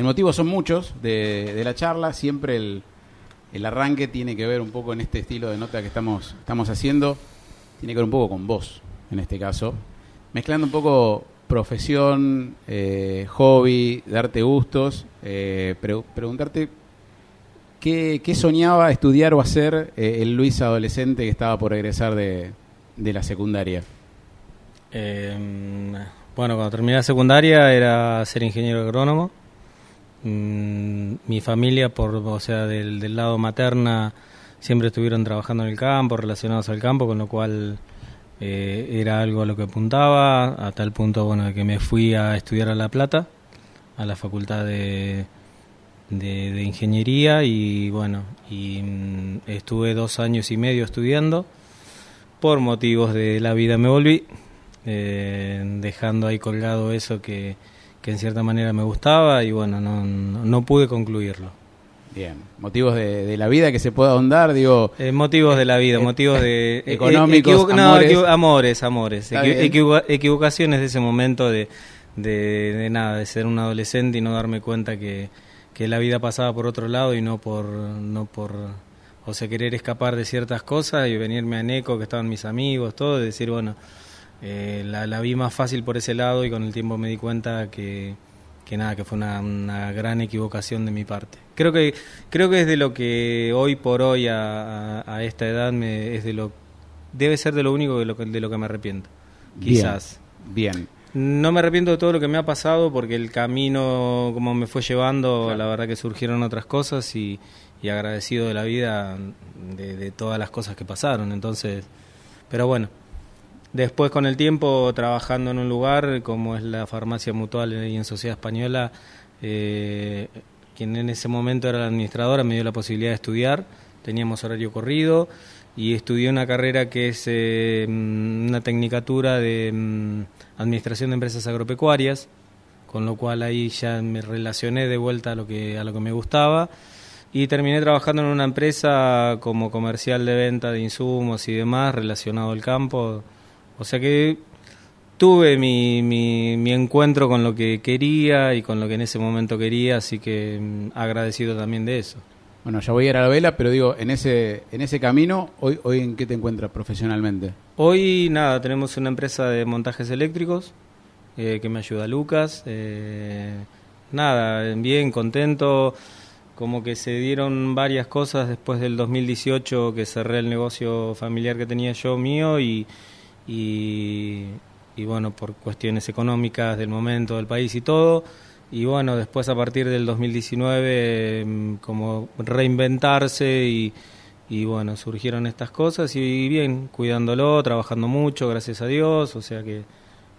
el motivo son muchos de, la charla, siempre el, el arranque tiene que ver un poco en este estilo de nota que estamos, estamos haciendo, tiene que ver un poco con vos, en este caso, mezclando un poco profesión, eh, hobby, darte gustos, eh, pre- preguntarte qué, qué soñaba estudiar o hacer eh, el Luis adolescente que estaba por egresar de, de la secundaria. Eh, bueno, cuando terminé la secundaria era ser ingeniero agrónomo. Mm, mi familia, por, o sea, del, del lado materna, siempre estuvieron trabajando en el campo, relacionados al campo, con lo cual eh, era algo a lo que apuntaba, a tal punto, bueno, que me fui a estudiar a La Plata, a la facultad de, de, de ingeniería y bueno, y mm, estuve dos años y medio estudiando. Por motivos de la vida me volví, eh, dejando ahí colgado eso que, que en cierta manera me gustaba y bueno, no, no, no pude concluirlo. Bien, motivos de, de la vida que se pueda ahondar, digo, Eh, motivos de la vida, Eh, motivos de... eh, económicos, no, amores. equivo- amores, amores. Equivo- equivocaciones de ese momento de, de, de nada, de ser un adolescente y no darme cuenta que, que la vida pasaba por otro lado y no por... No por o sea, querer escapar de ciertas cosas y venirme a Neco, que estaban mis amigos, todo, y decir, bueno, eh, la, la vi más fácil por ese lado y con el tiempo me di cuenta que, que nada, que fue una, una gran equivocación de mi parte. Creo que creo que es de lo que hoy por hoy a, a- a esta edad me, es de lo debe ser de lo único de lo que, de lo que me arrepiento. Bien. Quizás. bien. No me arrepiento de todo lo que me ha pasado porque el camino como me fue llevando, Claro. la verdad que surgieron otras cosas y, y agradecido de la vida de, de todas las cosas que pasaron. Entonces, pero bueno, después con el tiempo trabajando en un lugar como es la farmacia mutual y en Sociedad Española, eh, quien en ese momento era la administradora me dio la posibilidad de estudiar, teníamos horario corrido y estudié una carrera que es eh, una tecnicatura de mm, administración de empresas agropecuarias, con lo cual ahí ya me relacioné de vuelta a lo que a lo que me gustaba. Y terminé trabajando en una empresa como comercial de venta de insumos y demás relacionado al campo, o sea que tuve mi, mi, mi encuentro con lo que quería y con lo que en ese momento quería, así que mm, agradecido también de eso. Bueno, ya voy a ir a la vela, pero digo, en ese, en ese camino, hoy, hoy ¿en qué te encuentras profesionalmente? Hoy nada, tenemos una empresa de montajes eléctricos eh, que me ayuda Lucas. eh, nada, bien, contento. Como que se dieron varias cosas después del 2018 que cerré el negocio familiar que tenía yo mío y, y, y bueno, por cuestiones económicas del momento del país y todo. Y bueno, después a partir del 2019 mm, como reinventarse y, y bueno, surgieron estas cosas y bien, cuidándolo, trabajando mucho, gracias a Dios, o sea que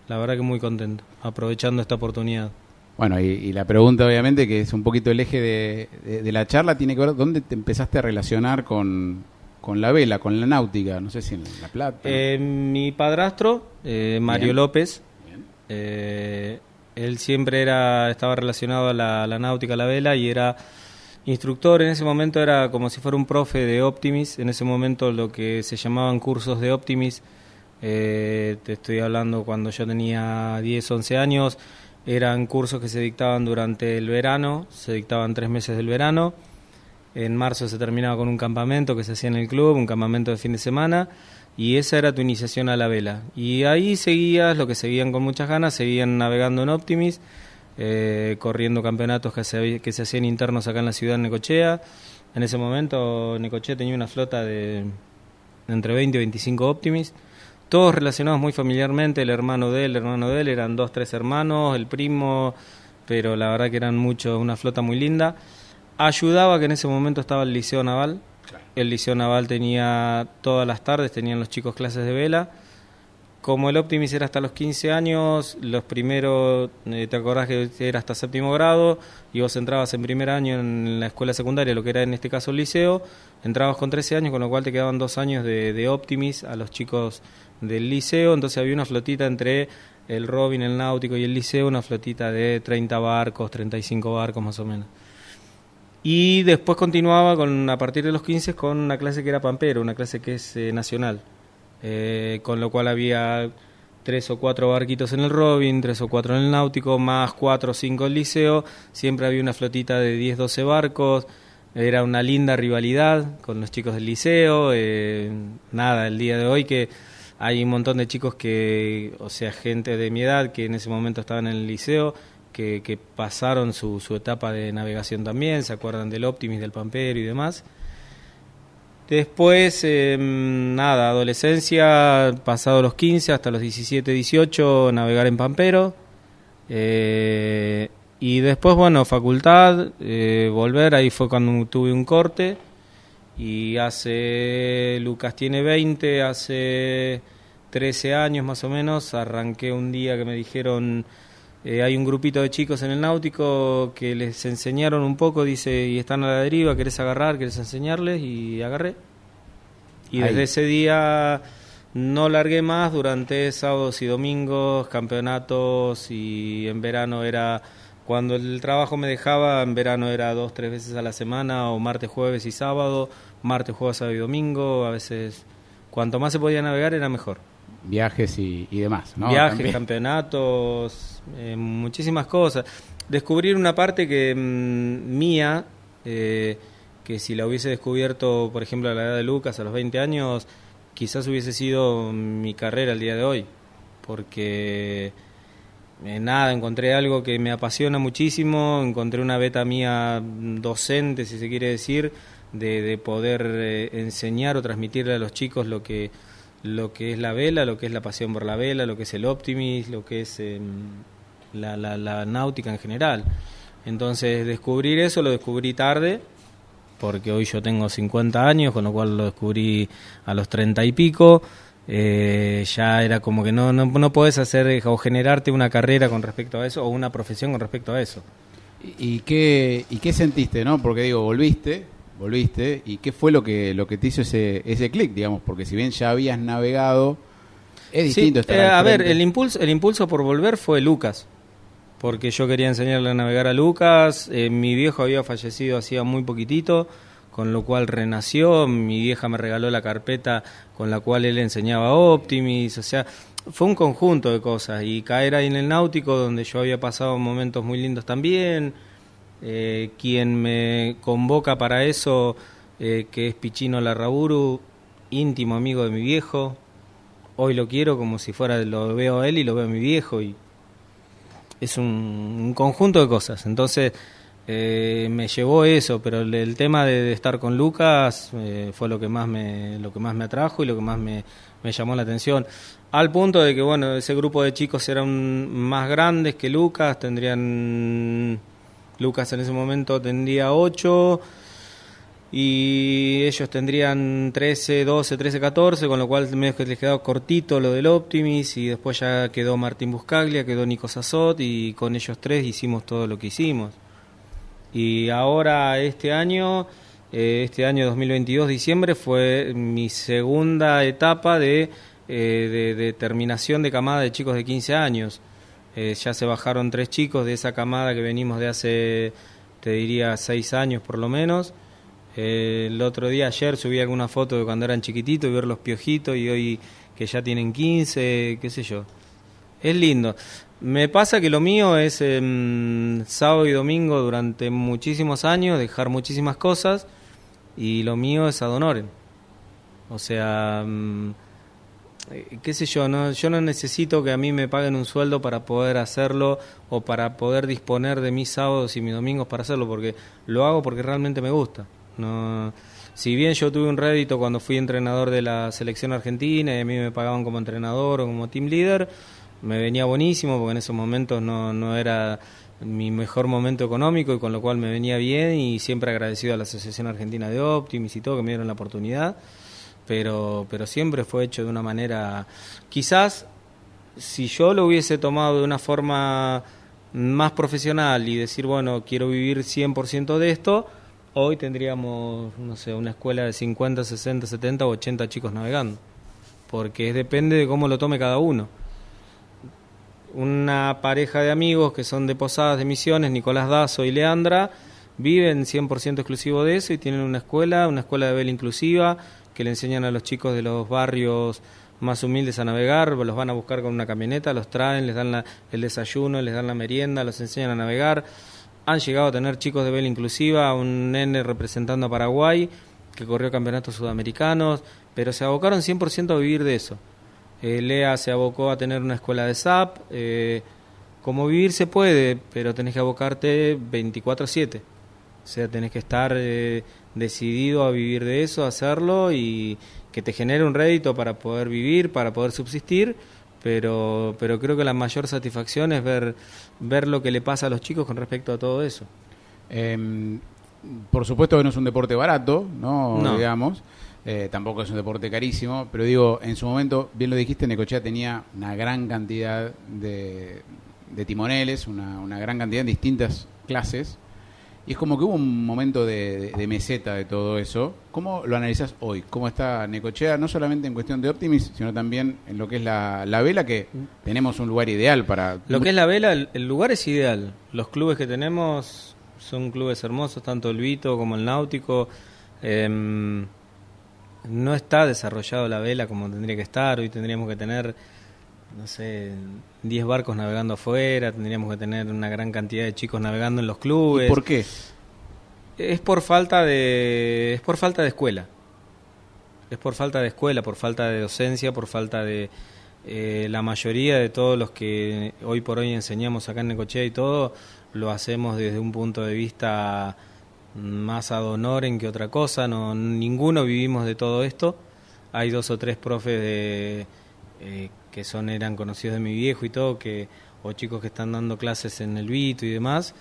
la verdad que muy contento, aprovechando esta oportunidad. Bueno, y, y la pregunta obviamente, que es un poquito el eje de, de- de la charla, tiene que ver dónde te empezaste a relacionar con, con la vela, con la náutica, no sé si en La Plata. Eh, mi padrastro, eh, Mario Bien. López, Bien. eh, él siempre era estaba relacionado a la, la náutica, a la vela y era instructor. En ese momento era como si fuera un profe de Optimis. En ese momento lo que se llamaban cursos de Optimis, eh, te estoy hablando cuando yo tenía 10, 11 años, eran cursos que se dictaban durante el verano, se dictaban tres meses del verano. En marzo se terminaba con un campamento que se hacía en el club, un campamento de fin de semana, y esa era tu iniciación a la vela. Y ahí seguías, lo que seguían con muchas ganas, seguían navegando en Optimis, eh, corriendo campeonatos que se, que se hacían internos acá en la ciudad de Necochea. En ese momento Necochea tenía una flota de entre 20 y 25 Optimis, todos relacionados muy familiarmente, el hermano de él, el hermano de él, eran dos, tres hermanos, el primo, pero la verdad que eran muchos, una flota muy linda. Ayudaba que en ese momento estaba el Liceo Naval. El Liceo Naval tenía todas las tardes, tenían los chicos clases de vela. Como el Optimis era hasta los 15 años, los primeros, eh, te acordás que era hasta séptimo grado, y vos entrabas en primer año en la escuela secundaria, lo que era en este caso el liceo, entrabas con 13 años, con lo cual te quedaban dos años de, de Optimis a los chicos del liceo, entonces había una flotita entre el Robin, el Náutico y el liceo, una flotita de 30 barcos, 35 barcos más o menos. Y después continuaba con a partir de los 15 con una clase que era pampero, una clase que es eh, nacional, eh, con lo cual había tres o cuatro barquitos en el Robin, tres o cuatro en el Náutico, más cuatro o cinco en el Liceo. Siempre había una flotita de 10, 12 barcos. Era una linda rivalidad con los chicos del Liceo. Eh, nada, el día de hoy que hay un montón de chicos que, o sea, gente de mi edad que en ese momento estaban en el Liceo. Que, que pasaron su, su etapa de navegación también, se acuerdan del Optimis, del Pampero y demás. Después, em, nada, adolescencia, pasado los 15 hasta los 17, 18, navegar en Pampero. Eh, y después, bueno, facultad, eh, volver, ahí fue cuando tuve un corte. Y hace, Lucas tiene 20, hace 13 años más o menos, arranqué un día que me dijeron, eh, hay un grupito de chicos en el náutico que les enseñaron un poco, dice, y están a la deriva, ¿querés agarrar? ¿Querés enseñarles? Y agarré. Y desde ese día no largué más durante sábados y domingos, campeonatos y en verano era, cuando el trabajo me dejaba, en verano era dos, tres veces a la semana o martes, jueves y sábado, martes, jueves, sábado y domingo, a veces cuanto más se podía navegar era mejor viajes y, demás, ¿no? Viajes, campeonatos, eh, muchísimas cosas. Descubrir una parte que mm, mía, eh, que si la hubiese descubierto, por ejemplo, a la edad de Lucas, a los 20 años, quizás hubiese sido mi carrera el día de hoy, porque eh, nada, encontré algo que me apasiona muchísimo, encontré una beta mía docente, si se quiere decir, de, poder enseñar o transmitirle a los chicos lo que lo que es la vela, lo que es la pasión por la vela, lo que es el optimis, lo que es em, la, la, náutica en general. Entonces descubrir eso lo descubrí tarde, porque hoy yo tengo 50 años, con lo cual lo descubrí a los 30 y pico. Eh, ya era como que no, no, no podés hacer o generarte una carrera con respecto a eso o una profesión con respecto a eso. ¿Y qué, y qué sentiste, no? Porque digo, volviste, volviste, ¿y qué fue lo que, lo que te hizo ese, ese clic, digamos? Porque si bien ya habías navegado, es distinto estar eh, A ver, el impulso, el impulso por volver fue Lucas, porque yo quería enseñarle a navegar a Lucas, eh, mi viejo había fallecido hacía muy poquitito, con lo cual renació, mi vieja me regaló la carpeta con la cual él enseñaba Optimis, o sea, fue un conjunto de cosas, y caer ahí en el náutico, donde yo había pasado momentos muy lindos también, eh, quien me convoca para eso, eh, que es Pichino Larraburu, íntimo amigo de mi viejo. Hoy lo quiero como si fuera, lo veo a él y lo veo a mi viejo. y Es un, conjunto de cosas. Entonces eh, me llevó eso, pero el, tema de, estar con Lucas fue lo que, más me, lo que más me atrajo y lo que más me, me llamó la atención. Al punto de que, bueno, ese grupo de chicos eran más grandes que Lucas, tendrían Lucas en ese momento tendría 8 y ellos tendrían 13, 12, 13, 14, con lo cual medio que les quedó cortito lo del Optimis y después ya quedó Martín Buscaglia, quedó Nico Sassot y con ellos tres hicimos todo lo que hicimos. Y ahora este año, eh, este año 2022, diciembre, fue mi segunda etapa de, eh, de terminación de camada de chicos de 15 años. Eh, ya se bajaron tres chicos de esa camada que venimos de hace, te diría, seis años por lo menos. Eh, el otro día, ayer, subí alguna foto de cuando eran chiquititos y ver los piojitos y hoy que ya tienen 15, qué sé yo. Es lindo. Me pasa que lo mío es em, sábado y domingo durante muchísimos años, dejar muchísimas cosas y lo mío es ad honorem. O sea... Eh, qué sé yo, no, yo no necesito que a mí me paguen un sueldo para poder hacerlo o para poder disponer de mis sábados y mis domingos para hacerlo, porque lo hago porque realmente me gusta. No, si bien yo tuve un rédito cuando fui entrenador de la selección argentina y a mí me pagaban como entrenador o como team leader, me venía buenísimo porque en esos momentos no, no era mi mejor momento económico y con lo cual me venía bien y siempre agradecido a la Asociación Argentina de Optimis y todo que me dieron la oportunidad pero, pero siempre fue hecho de una manera, quizás si yo lo hubiese tomado de una forma más profesional y decir, bueno, quiero vivir 100% de esto, hoy tendríamos, no sé, una escuela de 50, 60, 70 o 80 chicos navegando, porque depende de cómo lo tome cada uno. Una pareja de amigos que son de Posadas de Misiones, Nicolás Dazo y Leandra, viven 100% exclusivo de eso y tienen una escuela, una escuela de vela inclusiva, que le enseñan a los chicos de los barrios más humildes a navegar, los van a buscar con una camioneta, los traen, les dan el desayuno, les dan la merienda, los enseñan a navegar. Han llegado a tener chicos de vela inclusiva, un nene representando a Paraguay que corrió campeonatos sudamericanos, pero se abocaron 100% a vivir de eso. Eh, Lea se abocó a tener una escuela de SAP. Eh, como vivir se puede, pero tenés que abocarte 24/7. O sea, tenés que estar eh, decidido a vivir de eso, a hacerlo y que te genere un rédito para poder vivir, para poder subsistir, pero, pero creo que la mayor satisfacción es ver, ver lo que le pasa a los chicos con respecto a todo eso. Em, por supuesto que no es un deporte barato, ¿no? Digamos. Eh, tampoco es un deporte carísimo, pero digo, en su momento, bien lo dijiste, Necochea tenía una gran cantidad de, de timoneles, una, una, gran cantidad de distintas clases, y es como que hubo un momento de, meseta de todo eso. ¿Cómo lo analizas hoy? ¿Cómo está Necochea, no solamente en cuestión de Optimis, sino también en lo que es la, la vela, que tenemos un lugar ideal para... Lo que es la vela, el, lugar es ideal. Los clubes que tenemos son clubes hermosos, tanto el Vito como el Náutico. Em, no está desarrollado la vela como tendría que estar. Hoy tendríamos que tener, no sé, 10 barcos navegando afuera, tendríamos que tener una gran cantidad de chicos navegando en los clubes. ¿Por qué? Es por falta de es por falta de escuela. Es por falta de escuela, por falta de docencia, por falta de eh, la mayoría de todos los que hoy por hoy enseñamos acá en Necochea y todo, lo hacemos desde un punto de vista más ad honorem que otra cosa, no ninguno vivimos de todo esto. Hay dos o tres profes de, eh, que son eran conocidos de mi viejo y todo, que o chicos que están dando clases en el Vito y demás,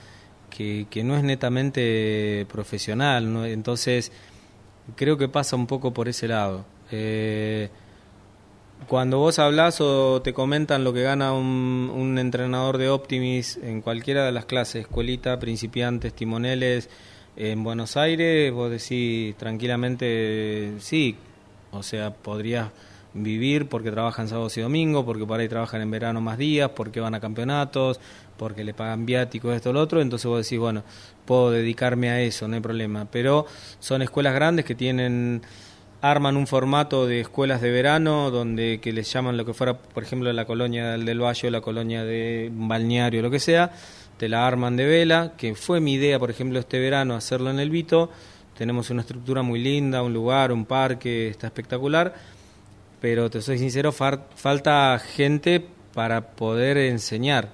que, que no es netamente profesional, ¿no? entonces creo que pasa un poco por ese lado. Eh, cuando vos hablas o te comentan lo que gana un, un entrenador de Optimis en cualquiera de las clases, escuelita, principiantes, timoneles, en Buenos Aires vos decís tranquilamente, sí, o sea, podrías vivir porque trabajan sábados y domingos, porque por ahí trabajan en verano más días, porque van a campeonatos, porque le pagan viáticos, esto, lo otro, entonces vos decís, bueno, puedo dedicarme a eso, no hay problema. Pero son escuelas grandes que tienen arman un formato de escuelas de verano donde que les llaman lo que fuera, por ejemplo, la colonia del, Valle la colonia de balneario, lo que sea, te la arman de vela, que fue mi idea, por ejemplo, este verano hacerlo en el Vito. Tenemos una estructura muy linda, un lugar, un parque, está espectacular, pero te soy sincero, falta gente para poder enseñar.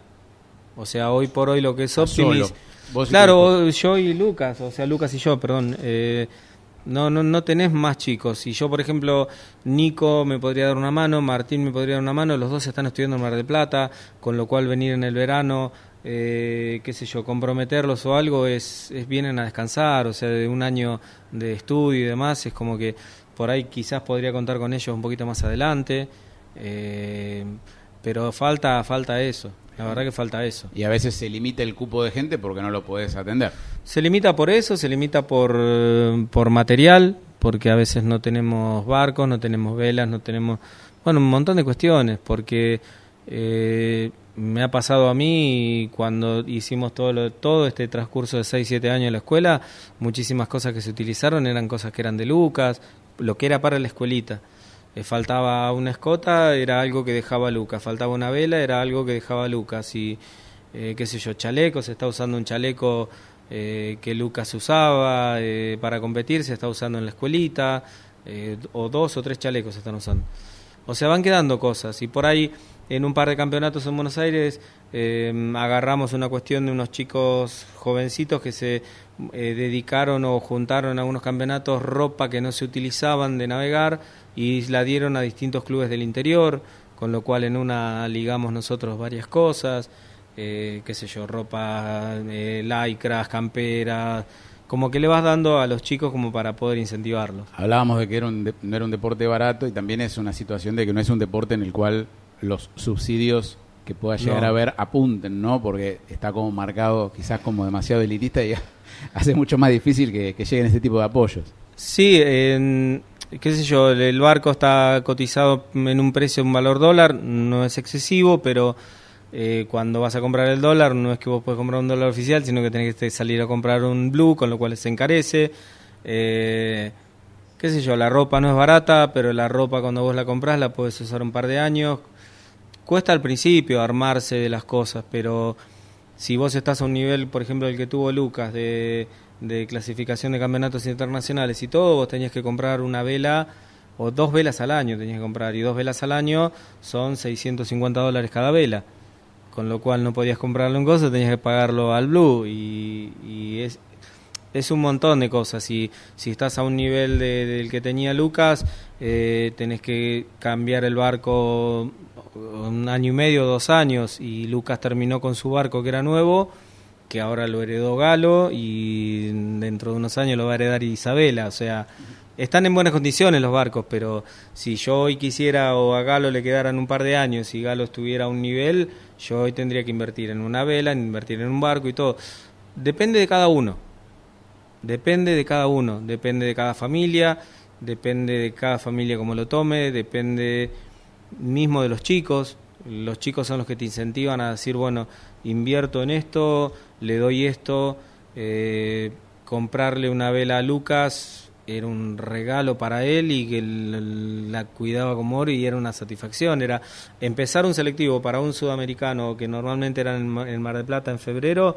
O sea, hoy por hoy lo que es Optimis... Claro, yo y Lucas, o sea, Lucas y yo, perdón. Eh, no, no, no tenés más chicos. Si yo, por ejemplo, Nico me podría dar una mano, Martín me podría dar una mano, los dos están estudiando en Mar del Plata, con lo cual venir en el verano eh, qué sé yo, comprometerlos o algo es, es vienen a descansar, o sea, de un año de estudio y demás, es como que por ahí quizás podría contar con ellos un poquito más adelante, eh, pero falta, falta eso. La verdad que falta eso. Y a veces se limita el cupo de gente porque no lo puedes atender. Se limita por eso, se limita por, por material, porque a veces no tenemos barcos, no tenemos velas, no tenemos... Bueno, un montón de cuestiones, porque eh, me ha pasado a mí cuando hicimos todo, todo este transcurso de 6, 7 años en la escuela, muchísimas cosas que se utilizaron eran cosas que eran de Lucas, lo que era para la escuelita. Eh, faltaba una escota, era algo que dejaba Lucas, faltaba una vela, era algo que dejaba Lucas, y eh, qué sé yo, chalecos, se está usando un chaleco eh, que Lucas usaba para competir, se está usando en la escuelita, o dos o tres chalecos se están usando. O sea, van quedando cosas, y por ahí en un par de campeonatos en Buenos Aires eh, agarramos una cuestión de unos chicos jovencitos que se eh, dedicaron o juntaron a unos campeonatos ropa que no se utilizaban de navegar y la dieron a distintos clubes del interior, con lo cual en una ligamos nosotros varias cosas, eh, qué sé yo, ropa, eh, lycras, camperas, como que le vas dando a los chicos como para poder incentivarlos. Hablábamos de que era un no era un deporte barato y también es una situación de que no es un deporte en el cual los subsidios que pueda llegar a ver apunten, ¿no? Porque está como marcado quizás como demasiado elitista y hace mucho más difícil que, lleguen este tipo de apoyos. Sí, qué sé yo, el barco está cotizado en un precio, un valor dólar, no es excesivo, pero eh, cuando vas a comprar el dólar no es que vos puedes comprar un dólar oficial, sino que tenés que salir a comprar un blue, con lo cual se encarece. Eh, qué sé yo, la ropa no es barata, pero la ropa cuando vos la compras la puedes usar un par de años. Cuesta al principio armarse de las cosas, pero si vos estás a un nivel, por ejemplo, el que tuvo Lucas, de, de clasificación de campeonatos internacionales y todo, vos tenías que comprar una vela o dos velas al año tenías que comprar y dos velas al año son 650 dólares cada vela con lo cual no podías comprarlo en cosas tenías que pagarlo al blue y, y es, es un montón de cosas. Si, si estás a un nivel del que tenía Lucas, eh, tenés que cambiar el barco un año y medio, dos años, y Lucas terminó con su barco que era nuevo, que ahora lo heredó Galo, y dentro de unos años lo va a heredar Isabela. O sea, están en buenas condiciones los barcos, pero si yo hoy quisiera o a Galo le quedaran un par de años y Galo estuviera a un nivel, yo hoy tendría que invertir en una vela, invertir en un barco y todo. Depende de cada uno. Depende de cada uno, depende de cada familia, depende de cada familia como lo tome, depende mismo de los chicos. Los chicos son los que te incentivan a decir, bueno, invierto en esto, le doy esto, eh, comprarle una vela a Lucas era un regalo para él y que la cuidaba como oro y era una satisfacción. Era empezar un selectivo para un sudamericano que normalmente era en Mar del Plata en febrero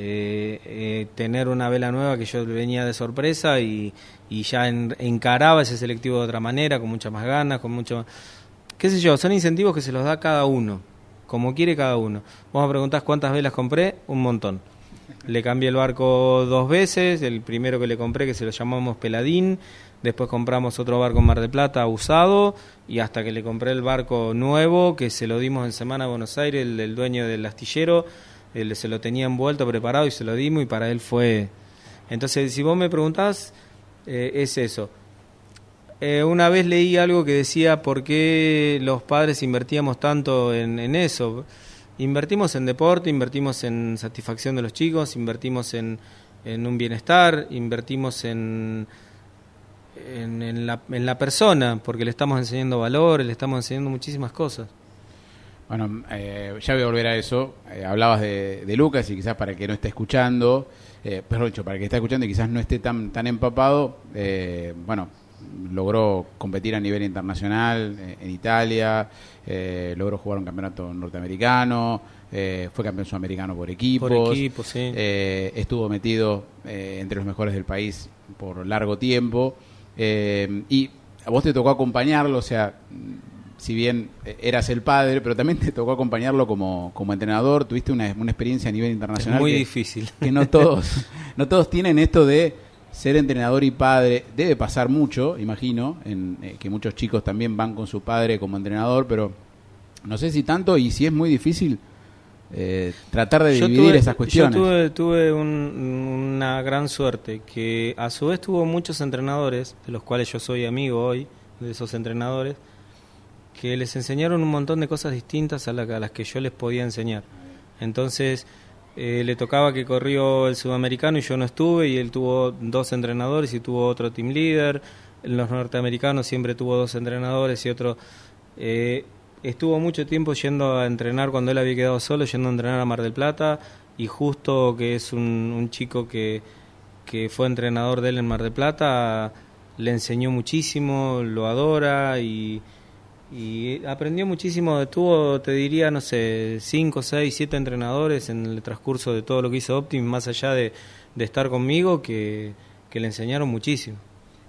eh, eh, tener una vela nueva que yo venía de sorpresa y, ya encaraba ese selectivo de otra manera, con muchas más ganas, con mucho... qué sé yo, son incentivos que se los da cada uno, como quiere cada uno. Vos me preguntás cuántas velas compré, un montón. Le cambié el barco dos veces, el primero que le compré que se lo llamamos Peladín, después compramos otro barco en Mar de Plata usado y hasta que le compré el barco nuevo que se lo dimos en Semana a Buenos Aires, el, dueño del astillero, él se lo tenía envuelto, preparado y se lo dimos y para él fue... Entonces, si vos me preguntás, eh, es eso. Eh, una vez leí algo que decía por qué los padres invertíamos tanto en, eso. Invertimos en deporte, invertimos en satisfacción de los chicos, invertimos en, en un bienestar, invertimos en, en, la, en la persona, porque le estamos enseñando valores, le estamos enseñando muchísimas cosas. Bueno, eh, ya voy a volver a eso. Eh, hablabas de, Lucas y quizás para que no esté escuchando, eh, perdón, para que esté escuchando y quizás no esté tan, tan empapado, eh, bueno, logró competir a nivel internacional en Italia, logró jugar un campeonato norteamericano, fue campeón sudamericano por equipos, por equipo, sí. estuvo metido entre los mejores del país por largo tiempo y a vos te tocó acompañarlo, o sea si bien eh, eras el padre, pero también te tocó acompañarlo como, como entrenador, tuviste una, una experiencia a nivel internacional. muy difícil. Que no todos, no todos tienen esto de ser entrenador y padre. Debe pasar mucho, imagino, en, eh, que muchos chicos también van con su padre como entrenador, pero no sé si tanto y si es muy difícil eh, tratar de dividir esas cuestiones. Yo tuve, tuve una gran suerte, que a su vez tuvo muchos entrenadores, de los cuales yo soy amigo hoy, de esos entrenadores, que les enseñaron un montón de cosas distintas a, las que yo les podía enseñar. Entonces, eh, le tocaba que corrió el sudamericano y yo no estuve, y él tuvo dos entrenadores y tuvo otro team leader. Los norteamericanos siempre tuvo dos entrenadores y otro. Eh, estuvo mucho tiempo yendo a entrenar cuando él había quedado solo, yendo a entrenar a Mar del Plata, y justo que es un, un chico que, que fue entrenador de él en Mar del Plata, le enseñó muchísimo, lo adora y y aprendió muchísimo, tuvo, te diría, no sé, cinco, seis, siete entrenadores en el transcurso de todo lo que hizo Optim, más allá de, estar conmigo, que, le enseñaron muchísimo.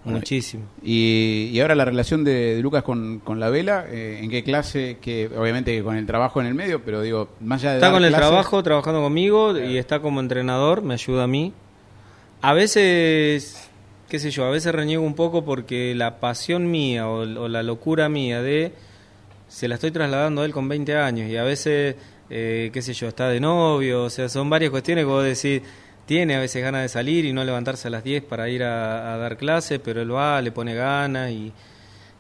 muchísimo. Y, y, ahora la relación de, Lucas con, con la vela, eh, ¿en qué clase? que Obviamente con el trabajo en el medio, pero digo, más allá de... Está con el trabajo, trabajando conmigo y está como entrenador, me ayuda a mí. A veces qué sé yo, a veces reniego un poco porque la pasión mía o, la locura mía de se la estoy trasladando a él con 20 años y a veces, eh, qué sé yo, está de novio, o sea, son varias cuestiones que vos decís, tiene a veces ganas de salir y no levantarse a las 10 para ir a, dar clases, pero él va, le pone ganas y,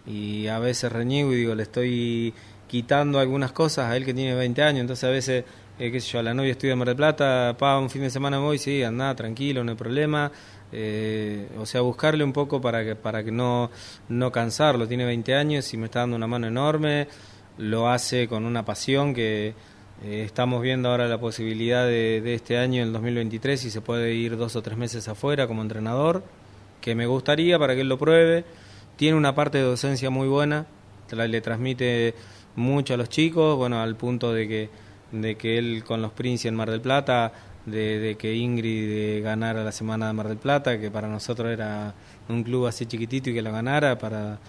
y a veces reniego y digo, le estoy quitando algunas cosas a él que tiene 20 años, entonces a veces, eh, qué sé yo, a la novia estudia en Mar del Plata, pa, un fin de semana voy, sí, anda, tranquilo, no hay problema, eh, o sea, buscarle un poco para que, para que no, no cansarlo. Tiene 20 años y me está dando una mano enorme, lo hace con una pasión que eh, estamos viendo ahora la posibilidad de, este año, el 2023, si se puede ir dos o tres meses afuera como entrenador. que me gustaría para que él lo pruebe. Tiene una parte de docencia muy buena, le transmite mucho a los chicos, bueno, al punto de que, de que él con los Prince en Mar del Plata, de, que Ingrid ganara la semana de Mar del Plata, que para nosotros era un club así chiquitito y que lo ganara, para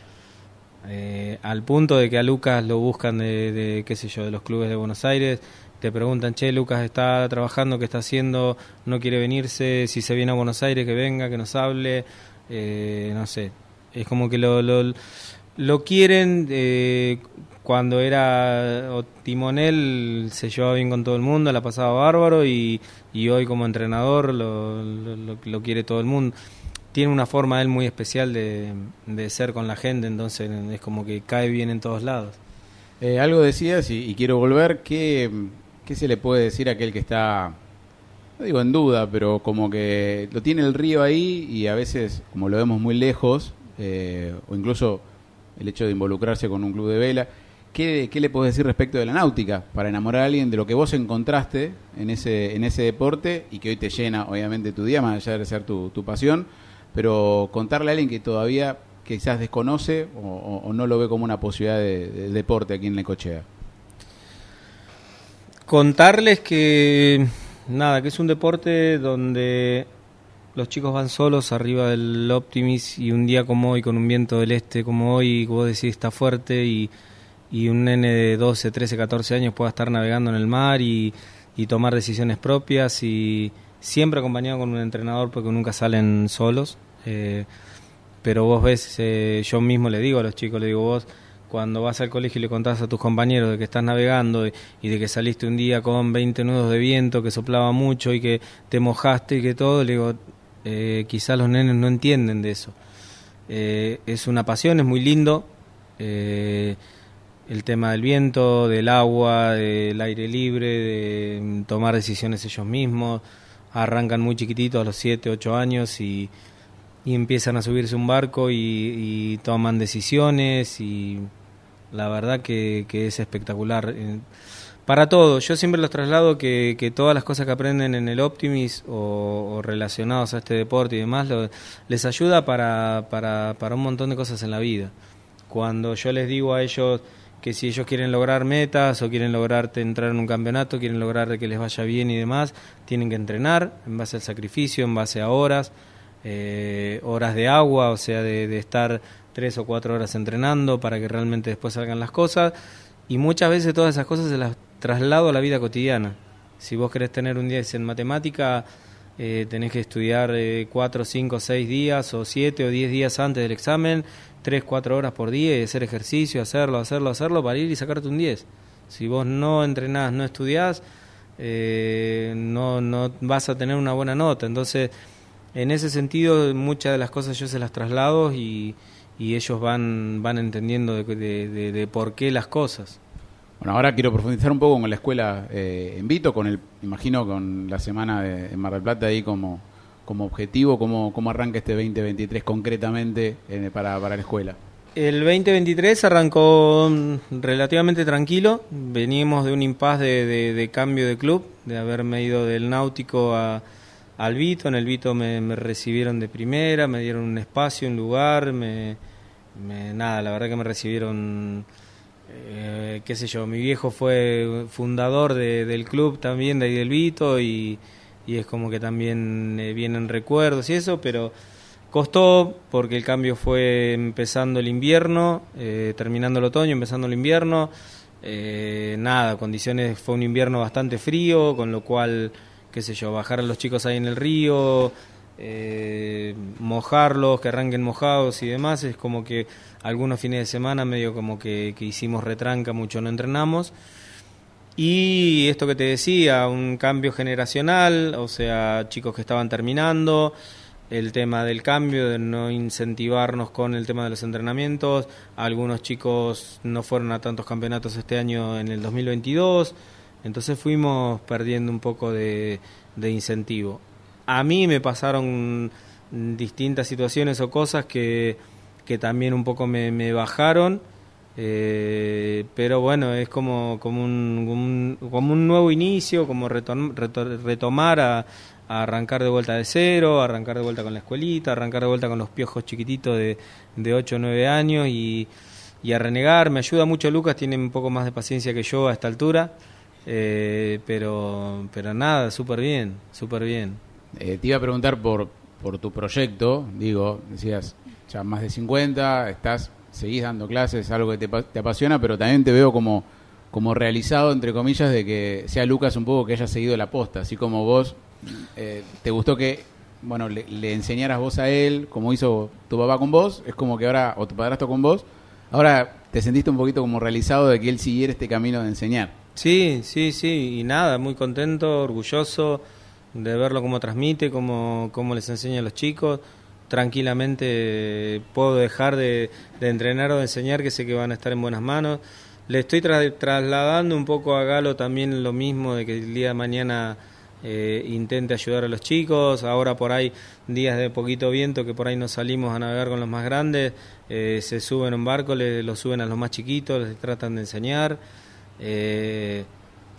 eh, al punto de que a Lucas lo buscan de, de, qué sé yo, de los clubes de Buenos Aires, te preguntan, che, Lucas está trabajando, qué está haciendo, no quiere venirse, si se viene a Buenos Aires, que venga, que nos hable, eh, no sé, es como que lo, lo, lo quieren, eh, cuando era timonel se llevaba bien con todo el mundo, la pasaba bárbaro y, y hoy como entrenador lo, lo, quiere todo el mundo. Tiene una forma él muy especial de, de ser con la gente, entonces es como que cae bien en todos lados. Eh, algo decías y, quiero volver, que ¿Qué se le puede decir a aquel que está, no digo en duda, pero como que lo tiene el río ahí y a veces, como lo vemos muy lejos, eh, o incluso el hecho de involucrarse con un club de vela, ¿qué, ¿qué, le puedes decir respecto de la náutica para enamorar a alguien de lo que vos encontraste en ese, en ese deporte y que hoy te llena, obviamente, tu día, más allá de ser tu, tu pasión, pero contarle a alguien que todavía quizás desconoce o, no lo ve como una posibilidad de, de deporte aquí en Necochea? Contarles que nada, que es un deporte donde los chicos van solos arriba del Optimis y un día como hoy, con un viento del este como hoy, vos decís, está fuerte y, y un nene de 12, 13, 14 años pueda estar navegando en el mar y, tomar decisiones propias y siempre acompañado con un entrenador porque nunca salen solos. Eh, pero vos ves, eh, yo mismo le digo a los chicos, le digo vos, cuando vas al colegio y le contás a tus compañeros de que estás navegando y, de que saliste un día con 20 nudos de viento, que soplaba mucho y que te mojaste y que todo, le digo, eh, quizás los nenes no entienden de eso. Es una pasión, es muy lindo. El tema del viento, del agua, del aire libre, de tomar decisiones ellos mismos. Arrancan muy chiquititos a los 7, 8 años y, empiezan a subirse un barco y, y toman decisiones y la verdad que, es espectacular. Eh, para todo, yo siempre los traslado que, que, todas las cosas que aprenden en el Optimis o, relacionados a este deporte y demás les ayuda para, para, para un montón de cosas en la vida. Cuando yo les digo a ellos que si ellos quieren lograr metas o quieren lograr entrar en un campeonato, quieren lograr que les vaya bien y demás, tienen que entrenar en base al sacrificio, en base a horas, eh, horas de agua, o sea, de, de estar tres o cuatro horas entrenando para que realmente después salgan las cosas. Y muchas veces todas esas cosas se las traslado a la vida cotidiana. Si vos querés tener un 10 en matemática, eh, tenés que estudiar eh, cuatro, cinco, seis días o siete o diez días antes del examen, tres, cuatro horas por día y hacer ejercicio, hacerlo, hacerlo, hacerlo para ir y sacarte un 10. Si vos no entrenás, no estudiás, eh, no, no vas a tener una buena nota. Entonces, en ese sentido, muchas de las cosas yo se las traslado y, y ellos van, van entendiendo de, de, por qué las cosas. Bueno, ahora quiero profundizar un poco con la escuela eh, en Vito, con el, imagino con la semana de, Mar del Plata ahí como, como objetivo, cómo, cómo arranca este 2023 concretamente eh, para, para la escuela. El 2023 arrancó mm, relativamente tranquilo, venimos de un impas de, de, cambio de club, de haberme ido del náutico a, al Vito, en el Vito me, me recibieron de primera, me dieron un espacio, un lugar, me, nada, la verdad que me recibieron, eh, qué sé yo, mi viejo fue fundador del club también de ahí del Vito y, es como que también eh, vienen recuerdos y eso, pero costó porque el cambio fue empezando el invierno, eh, terminando el otoño, empezando el invierno. nada, condiciones, fue un invierno bastante frío, con lo cual, qué sé yo, bajar a los chicos ahí en el río, eh, mojarlos, que arranquen mojados y demás, es como que algunos fines de semana medio como que, hicimos retranca, mucho no entrenamos. Y esto que te decía, un cambio generacional, o sea, chicos que estaban terminando, el tema del cambio, de no incentivarnos con el tema de los entrenamientos. Algunos chicos no fueron a tantos campeonatos este año en el 2022, entonces fuimos perdiendo un poco de incentivo a mí me pasaron distintas situaciones o cosas que, que también un poco me, bajaron. Eh, pero bueno, es como, como, un, como un nuevo inicio, como retomar a, arrancar de vuelta de cero, arrancar de vuelta con la escuelita, arrancar de vuelta con los piojos chiquititos de, de 8 o 9 años y, y, a renegar. Me ayuda mucho Lucas, tiene un poco más de paciencia que yo a esta altura, eh, pero, pero nada, súper bien, súper bien. Eh, te iba a preguntar por, por tu proyecto, digo, decías, ya más de 50, estás, seguís dando clases, algo que te, te apasiona, pero también te veo como como realizado, entre comillas, de que sea Lucas un poco que haya seguido la posta, así como vos eh, te gustó que, bueno, le, enseñaras vos a él, como hizo tu papá con vos, es como que ahora, o tu padrastro con vos, ahora te sentiste un poquito como realizado de que él siguiera este camino de enseñar. Sí, sí, sí, y nada, muy contento, orgulloso de verlo cómo transmite, cómo, cómo les enseña a los chicos. Tranquilamente puedo dejar de, de entrenar o de enseñar, que sé que van a estar en buenas manos le estoy trasladando un poco a Galo también lo mismo de que el día de mañana eh, intente ayudar a los chicos. Ahora por ahí, días de poquito viento, que por ahí nos salimos a navegar con los más grandes, eh, se suben a un barco, le, lo suben a los más chiquitos, les tratan de enseñar. Eh,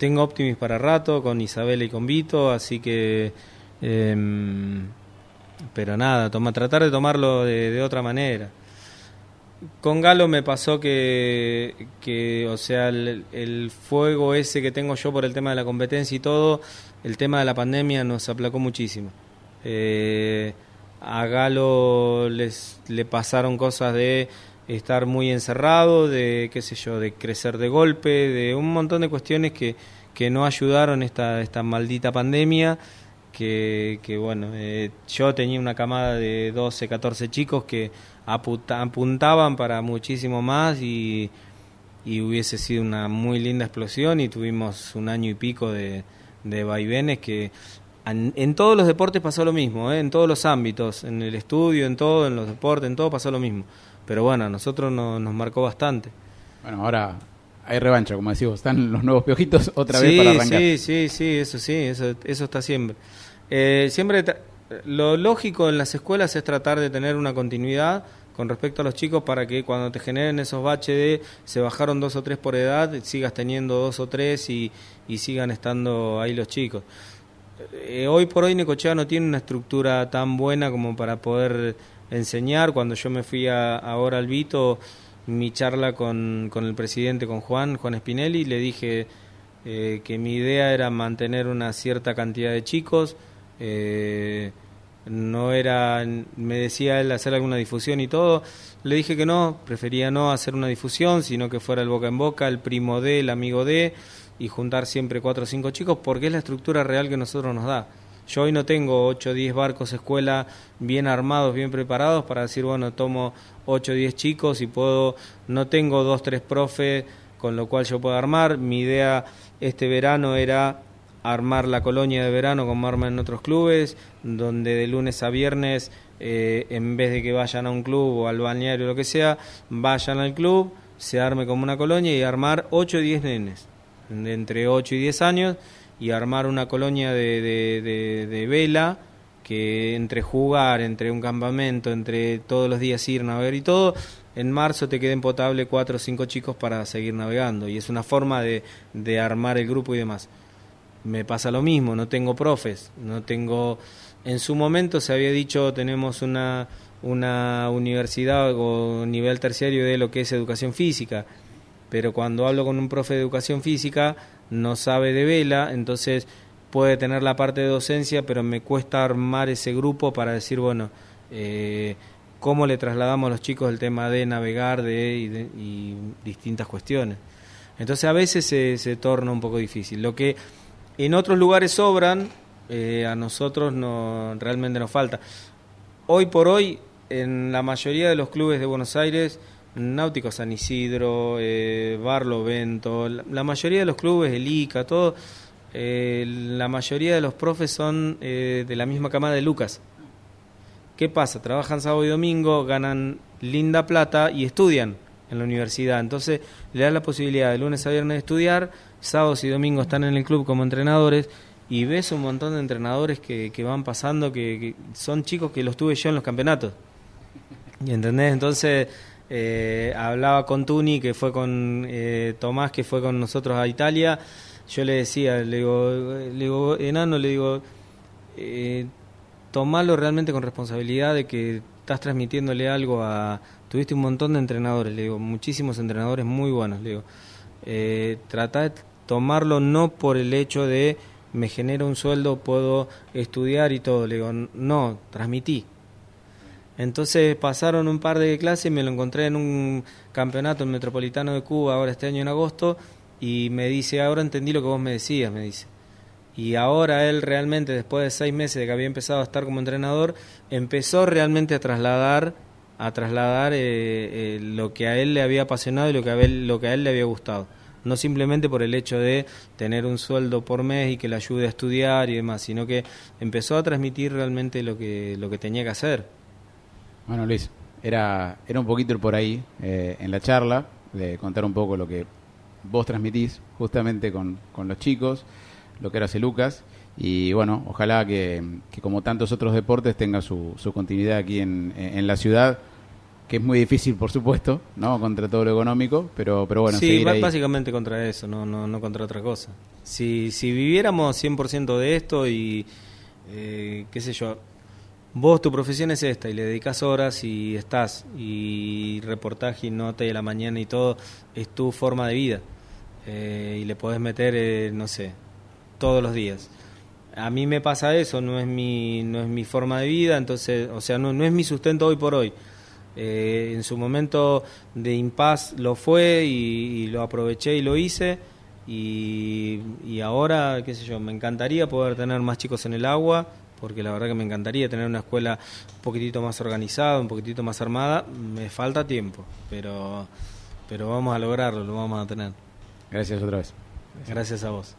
tengo Optimis para rato con Isabel y con Vito, así que... Em, pero nada, toma, tratar de tomarlo de otra manera. Con Galo me pasó que, que o sea, el, fuego ese que tengo yo por el tema de la competencia y todo, el tema de la pandemia nos aplacó muchísimo. Eh, a Galo les, le pasaron cosas de estar muy encerrado, de qué sé yo, de crecer de golpe, de un montón de cuestiones que, que no ayudaron esta, esta maldita pandemia. Que, que bueno, eh, yo tenía una camada de 12, 14 chicos que apuntaban para muchísimo más y, hubiese sido una muy linda explosión y tuvimos un año y pico de, de vaivenes que en, todos los deportes pasó lo mismo, ¿eh? en todos los ámbitos, en el estudio, en todo, en los deportes, en todo pasó lo mismo. Pero bueno, a nosotros nos marcó bastante. Bueno, ahora hay revancha, como decimos, están los nuevos piojitos otra vez para arrancar. Sí, sí, sí, eso sí, eso, eso está siempre. Eh, siempre lo lógico en las escuelas es tratar de tener una continuidad con respecto a los chicos para que cuando te generen esos baches de se bajaron dos o tres por edad, sigas teniendo dos o tres y, sigan estando ahí los chicos. Eh, hoy por hoy Necochea no tiene una estructura tan buena como para poder enseñar. Cuando yo me fui a, ahora al Vito, mi charla con, con, el presidente, con Juan, Juan Spinelli, le dije eh, que mi idea era mantener una cierta cantidad de chicos. Eh, no era, me decía él hacer alguna difusión y todo, le dije que no, prefería no hacer una difusión, sino que fuera el boca en boca, el primo de, el amigo de, y juntar siempre cuatro o cinco chicos, porque es la estructura real que nosotros nos da. Yo hoy no tengo ocho o diez barcos escuela bien armados, bien preparados para decir, bueno, tomo ocho o diez chicos y puedo, no tengo dos, tres profes con lo cual yo puedo armar. Mi idea este verano era armar la colonia de verano como arman en otros clubes, donde de lunes a viernes, eh, en vez de que vayan a un club o al balneario o lo que sea, vayan al club, se arme como una colonia y armar 8 o 10 nenes, de entre 8 y 10 años, y armar una colonia de, de, de, vela que entre jugar, entre un campamento, entre todos los días ir, navegar y todo, en marzo te queden potable 4 o 5 chicos para seguir navegando. Y es una forma de, de armar el grupo y demás me pasa lo mismo, no tengo profes, no tengo... En su momento se había dicho tenemos una, una universidad o nivel terciario de lo que es educación física, pero cuando hablo con un profe de educación física no sabe de vela, entonces puede tener la parte de docencia, pero me cuesta armar ese grupo para decir, bueno, eh, cómo le trasladamos a los chicos el tema de navegar de, y, distintas cuestiones. Entonces a veces se, se torna un poco difícil. Lo que en otros lugares sobran, eh, a nosotros no realmente nos falta. Hoy por hoy, en la mayoría de los clubes de Buenos Aires, Náutico San Isidro, eh, Barlovento, la, mayoría de los clubes, el ICA, todo, eh, la mayoría de los profes son eh, de la misma camada de Lucas. ¿Qué pasa? Trabajan sábado y domingo, ganan linda plata y estudian en la universidad. Entonces le dan la posibilidad de lunes a viernes de estudiar, sábados y domingos están en el club como entrenadores y ves un montón de entrenadores que, que van pasando, que, son chicos que los tuve yo en los campeonatos. ¿Y entendés? Entonces eh, hablaba con Tuni, que fue con eh, Tomás, que fue con nosotros a Italia. Yo le decía, le digo, le digo enano, le digo, eh, tomarlo realmente con responsabilidad de que estás transmitiéndole algo a... Tuviste un montón de entrenadores, le digo, muchísimos entrenadores muy buenos, le digo. Eh, trata de tomarlo no por el hecho de me genero un sueldo, puedo estudiar y todo, le digo, no, transmití. Entonces pasaron un par de clases, me lo encontré en un campeonato en Metropolitano de Cuba, ahora este año en agosto, y me dice, ahora entendí lo que vos me decías, me dice. Y ahora él realmente, después de seis meses de que había empezado a estar como entrenador, empezó realmente a trasladar a trasladar eh, eh, lo que a él le había apasionado y lo que a él, lo que a él le había gustado. No simplemente por el hecho de tener un sueldo por mes y que le ayude a estudiar y demás, sino que empezó a transmitir realmente lo que, lo que tenía que hacer. Bueno, Luis, era, era un poquito por ahí eh, en la charla, de contar un poco lo que vos transmitís justamente con, con los chicos, lo que hace Lucas. Y bueno, ojalá que, que, como tantos otros deportes tenga su, su continuidad aquí en, en la ciudad que es muy difícil, por supuesto, ¿no? Contra todo lo económico, pero, pero bueno, Sí, básicamente contra eso, no, no, no contra otra cosa. Si, si viviéramos 100% de esto y, eh, qué sé yo, vos tu profesión es esta y le dedicas horas y estás, y reportaje y nota y a la mañana y todo, es tu forma de vida. Eh, y le podés meter, eh, no sé, todos los días. A mí me pasa eso, no es mi, no es mi forma de vida, entonces, o sea, no, no es mi sustento hoy por hoy eh, en su momento de impas lo fue y, lo aproveché y lo hice. Y, y, ahora, qué sé yo, me encantaría poder tener más chicos en el agua, porque la verdad que me encantaría tener una escuela un poquitito más organizada, un poquitito más armada. Me falta tiempo, pero, pero vamos a lograrlo, lo vamos a tener. Gracias otra vez. Gracias a vos.